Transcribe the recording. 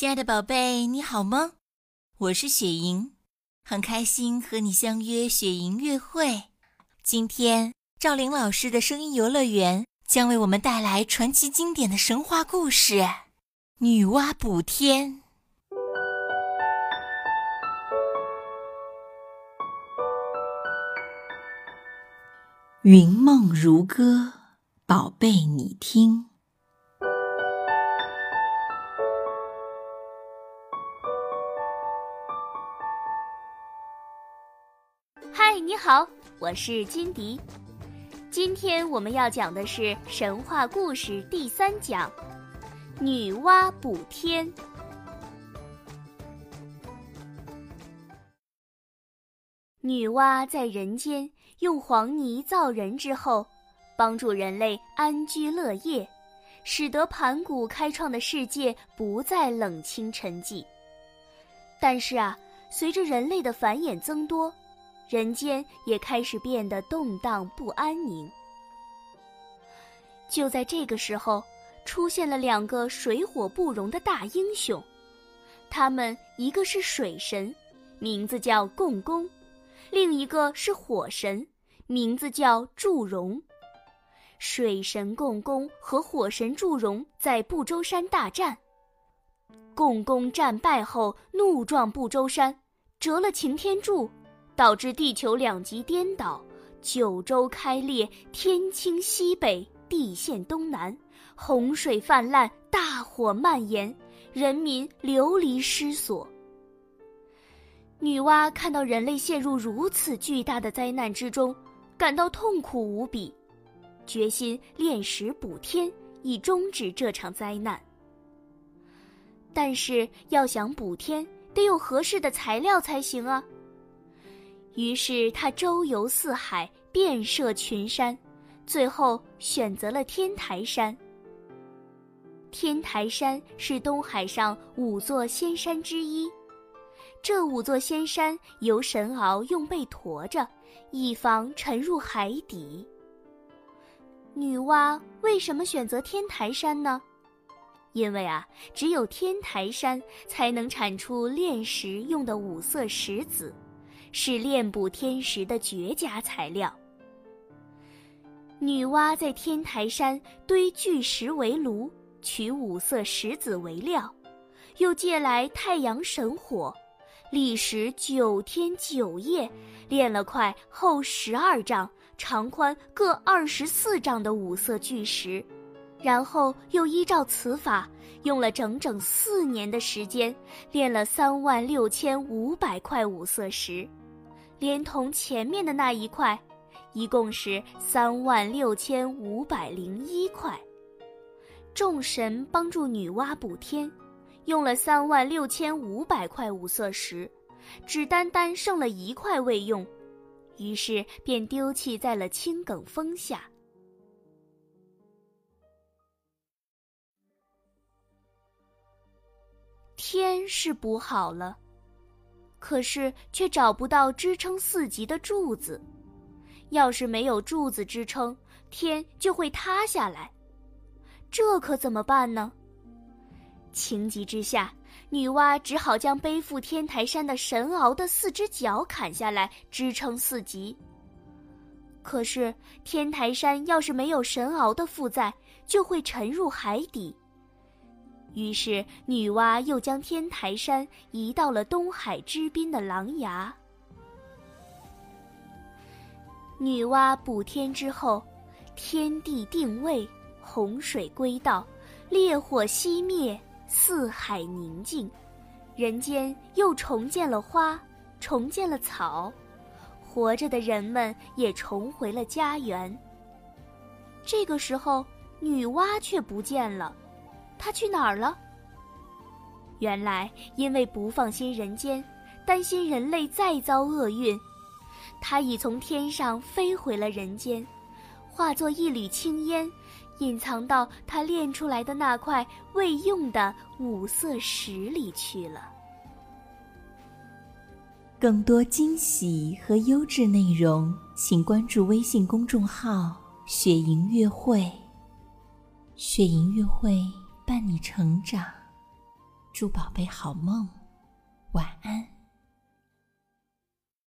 亲爱的宝贝，你好吗？我是雪莹，很开心和你相约雪莹乐会。今天，赵玲老师的声音游乐园将为我们带来传奇经典的神话故事《女娲补天》。云梦如歌，宝贝你听。你好，我是金迪。今天我们要讲的是神话故事第三讲——女娲补天。女娲在人间。用黄泥造人之后，帮助人类安居乐业，使得盘古开创的世界不再冷清沉寂。但是啊，随着人类的繁衍增多，人间也开始变得动荡不安宁。就在这个时候，出现了两个水火不容的大英雄，他们一个是水神，名字叫共工。另一个是火神，名字叫祝融。水神共工和火神祝融在不周山大战。共工战败后，怒撞不周山，折了擎天柱，导致地球两极颠倒，九州开裂，天倾西北，地陷东南，洪水泛滥，大火蔓延，人民流离失所。女娲看到人类陷入如此巨大的灾难之中，感到痛苦无比，决心炼石补天，以终止这场灾难。但是要想补天，得有合适的材料才行啊。于是他周游四海，遍涉群山，最后选择了天台山。天台山是东海上五座仙山之一。这五座仙山由神鳌用背驮着，以防沉入海底。女娲为什么选择天台山呢？因为啊，只有天台山才能产出炼石用的五色石子，是炼补天石的绝佳材料。女娲在天台山堆巨石为炉，取五色石子为料，又借来太阳神火。历时九天九夜，炼了块厚十二丈、长宽各二十四丈的五色巨石，然后又依照此法，用了整整四年的时间，炼了三万六千五百块五色石，连同前面的那一块，一共是三万六千五百零一块。众神帮助女娲补天。用了三万六千五百块五色石，只单单剩了一块未用，于是便丢弃在了青埂峰下。天是补好了，可是却找不到支撑四极的柱子。要是没有柱子支撑，天就会塌下来。这可怎么办呢？情急之下，女娲只好将背负天台山的神鳌的四只脚砍下来支撑四极。可是天台山要是没有神鳌的负载，就会沉入海底。于是女娲又将天台山移到了东海之滨的琅琊。女娲补天之后，天地定位，洪水归道，烈火熄灭。四海宁静，人间又重建了花，重建了草，活着的人们也重回了家园。这个时候，女娲却不见了，他去哪儿了？原来，因为不放心人间，担心人类再遭厄运，他已从天上飞回了人间，化作一缕青烟。隐藏到他炼出来的那块未用的五色石里去了。更多惊喜和优质内容，请关注微信公众号“雪莹乐会”。雪莹乐会伴你成长。祝宝贝好梦，晚安。